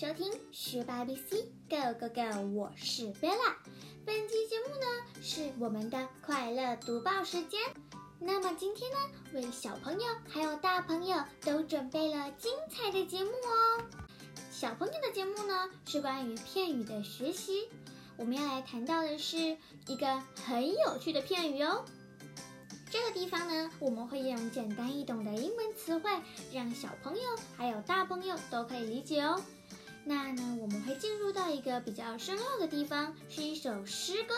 收听学霸 BC Go Go Go，我是 Bella。本期节目呢是我们的快乐读报时间。那么今天呢，为小朋友还有大朋友都准备了精彩的节目哦。小朋友的节目呢是关于片语的学习，我们要来谈到的是一个很有趣的片语哦。这个地方呢，我们会用简单易懂的英文词汇，让小朋友还有大朋友都可以理解哦。那呢，我们会进入到一个比较深奥的地方，是一首诗歌。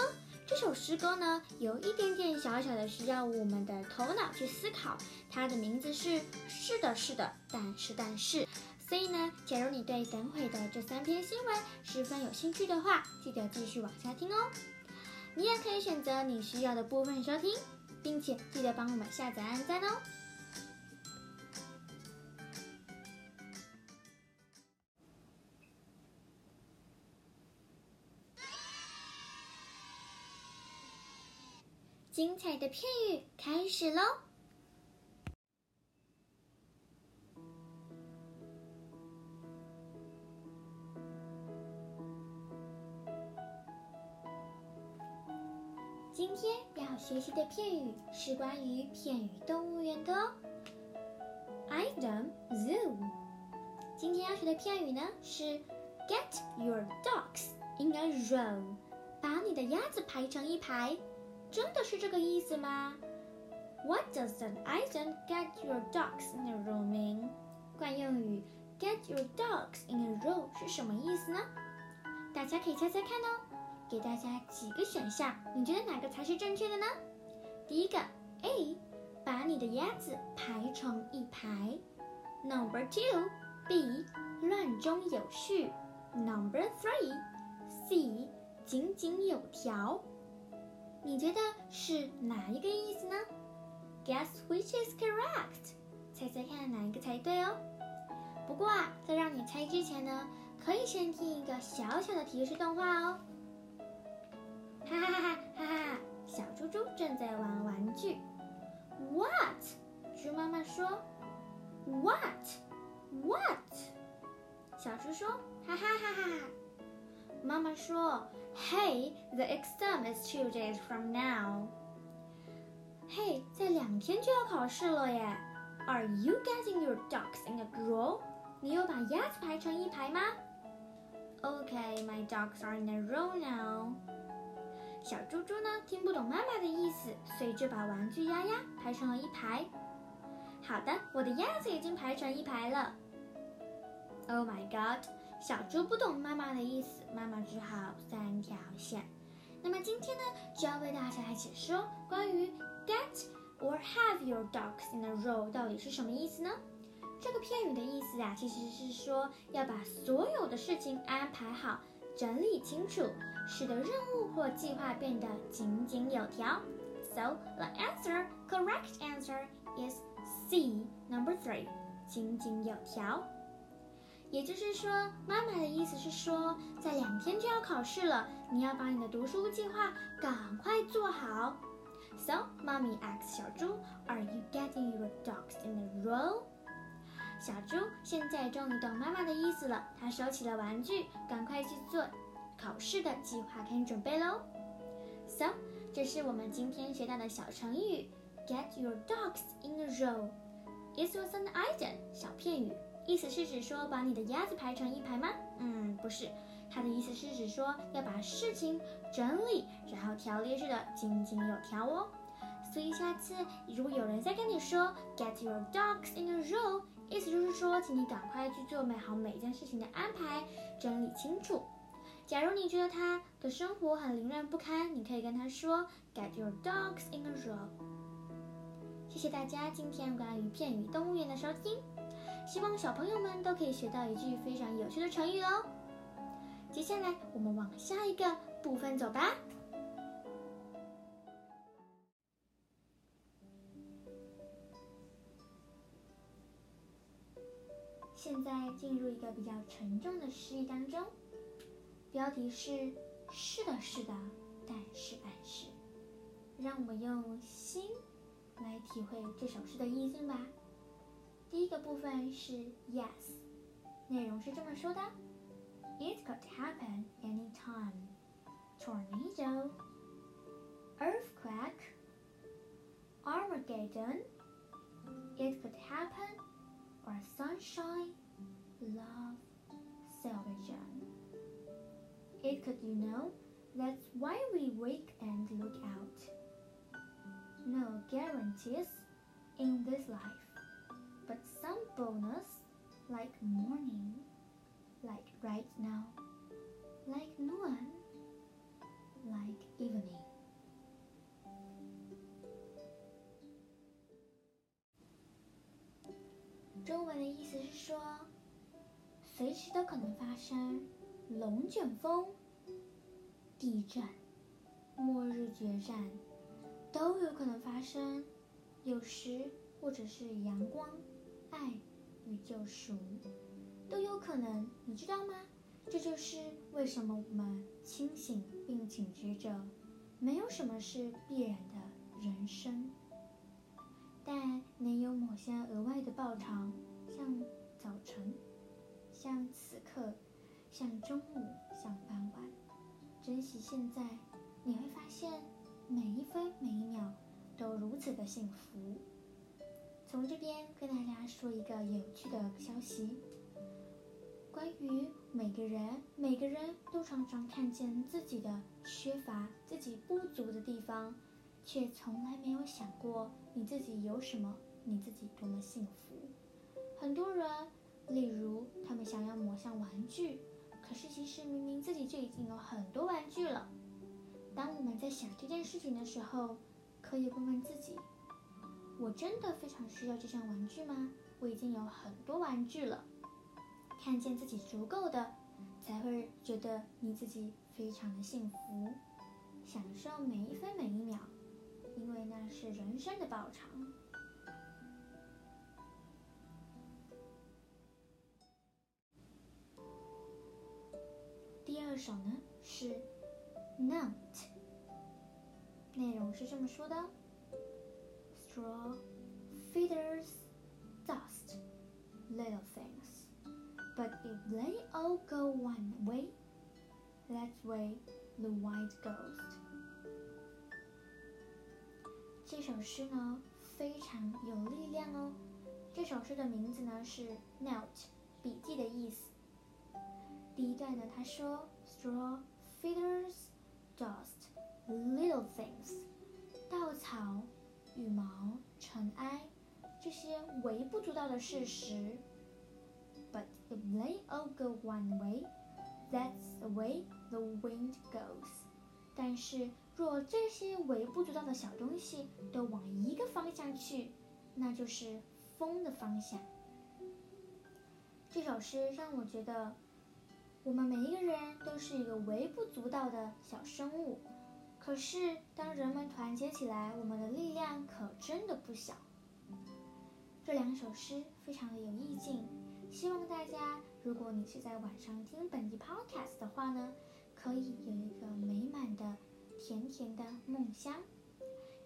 这首诗歌呢，有一点点小小的需要我们的头脑去思考。它的名字是“是的，是的，但是，但是”。所以呢，假如你对等会的这三篇新闻十分有兴趣的话，记得继续往下听哦。你也可以选择你需要的部分收听。并且记得帮我们下载、按赞哦！精彩的片语开始喽！今天要学习的片语是关于片语动物园的哦。Item zoo。今天要学的片语呢是 Get your ducks in a row。把你的鸭子排成一排，真的是这个意思吗？What does an item get your ducks in a row mean？惯用语 Get your ducks in a row 是什么意思呢？大家可以猜猜看哦。给大家几个选项，你觉得哪个才是正确的呢？第一个 A，把你的鸭子排成一排。Number two，B，乱中有序。Number three，C，井井有条。你觉得是哪一个意思呢？Guess which is correct？猜猜看哪一个才对哦。不过啊，在让你猜之前呢，可以先听一个小小的提示动画哦。哈哈哈哈哈哈！小猪猪正在玩玩具。What？猪妈妈说。What？What？小猪说。哈哈哈哈！妈妈说。Hey，the exam is two days from now。嘿，在两天就要考试了耶。Are you getting your ducks in a row？你有把鸭子排成一排吗？Okay，my ducks are in a row now。小猪猪呢听不懂妈妈的意思，所以就把玩具鸭鸭排成了一排。好的，我的鸭子已经排成一排了。Oh my god！ 小猪不懂妈妈的意思，妈妈只好三条线。那么今天呢，就要为大家来解说关于 get or have your ducks in a row 到底是什么意思呢？这个片语的意思啊，其实是说要把所有的事情安排好。整理清楚，使得任务或计划变得井井有条。So the answer, correct answer is C, number three，井井有条。也就是说，妈妈的意思是说，在两天就要考试了，你要把你的读书计划赶快做好。So, mommy asks 小猪，Are you getting your ducks in a row? 小猪现在终于懂妈妈的意思了，他收起了玩具，赶快去做考试的计划跟准备喽。So，这是我们今天学到的小成语，Get your ducks in a row。It was an item，小片语，意思是指说把你的鸭子排成一排吗？嗯，不是，它的意思是指说要把事情整理，然后条列式的井井有条哦。所以下次如果有人再跟你说 Get your ducks in a row。意思就是说，请你赶快去做美好每件事情的安排，整理清楚。假如你觉得他的生活很凌乱不堪，你可以跟他说 “Get your dogs in a row”。谢谢大家今天关于片语动物园的收听，希望小朋友们都可以学到一句非常有趣的成语哦。接下来我们往下一个部分走吧。现在进入一个比较沉重的诗意当中，标题是“是的，是的，但是，但是”，让我们用心来体会这首诗的意境吧。第一个部分是 Yes，内容是这么说的 It could happen anytime. Tornado, earthquake, Armageddon. It could happen, or sunshine, love, salvation. It could, you know, that's why we wake and look out. No guarantees in this life, but Some bonus like morning, like right now, like noon, like evening. 中文的意思是说，随时都可能发生龙卷风、地震、末日决战，都有可能发生。有时或者是阳光、爱与救赎，都有可能。你知道吗？这就是为什么我们清醒并警觉着，没有什么是必然的人生。但能有某些额外的报偿，像早晨，像此刻，像中午，像傍晚。珍惜现在，你会发现每一分每一秒都如此的幸福。从这边跟大家说一个有趣的消息，关于每个人，每个人都常常看见自己的缺乏、自己不足的地方。却从来没有想过你自己有什么，你自己多么幸福。很多人，例如他们想要某项玩具，可是其实明明自己就已经有很多玩具了。当我们在想这件事情的时候，可以问问自己：我真的非常需要这项玩具吗？我已经有很多玩具了。看见自己足够的，才会觉得你自己非常的幸福，享受每一分每一秒。因为那是人生的报偿。第二首呢是 Note，内容是这么说的 ：Straw, feathers, dust, little things. But if they all go one way, that's way the wind goes. 这首诗呢非常有力量哦。这首诗的名字呢是 note，笔记的意思。第一段呢，他说：straw, feathers, dust, little things，稻草、 羽毛、尘埃，这些微不足道的事实。But if they all go one way, that's the way the wind goes。但是若这些微不足道的小东西都往一个方向去，那就是风的方向。这首诗让我觉得，我们每一个人都是一个微不足道的小生物，可是当人们团结起来，我们的力量可真的不小。这两首诗非常的有意境，希望大家，如果你是在晚上听本集 podcast 的话呢，可以有一个美满的。甜甜的梦乡，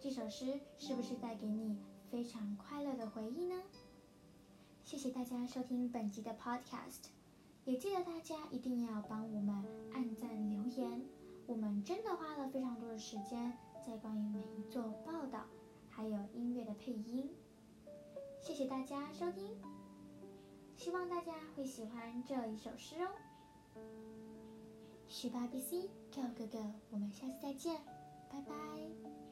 这首诗是不是带给你非常快乐的回忆呢？谢谢大家收听本集的 Podcast，也记得大家一定要帮我们按赞留言。我们真的花了非常多的时间在关于每一座报道，还有音乐的配音。谢谢大家收听，希望大家会喜欢这一首诗哦。十八 BC，Go Go Go！我们下次再见，拜拜。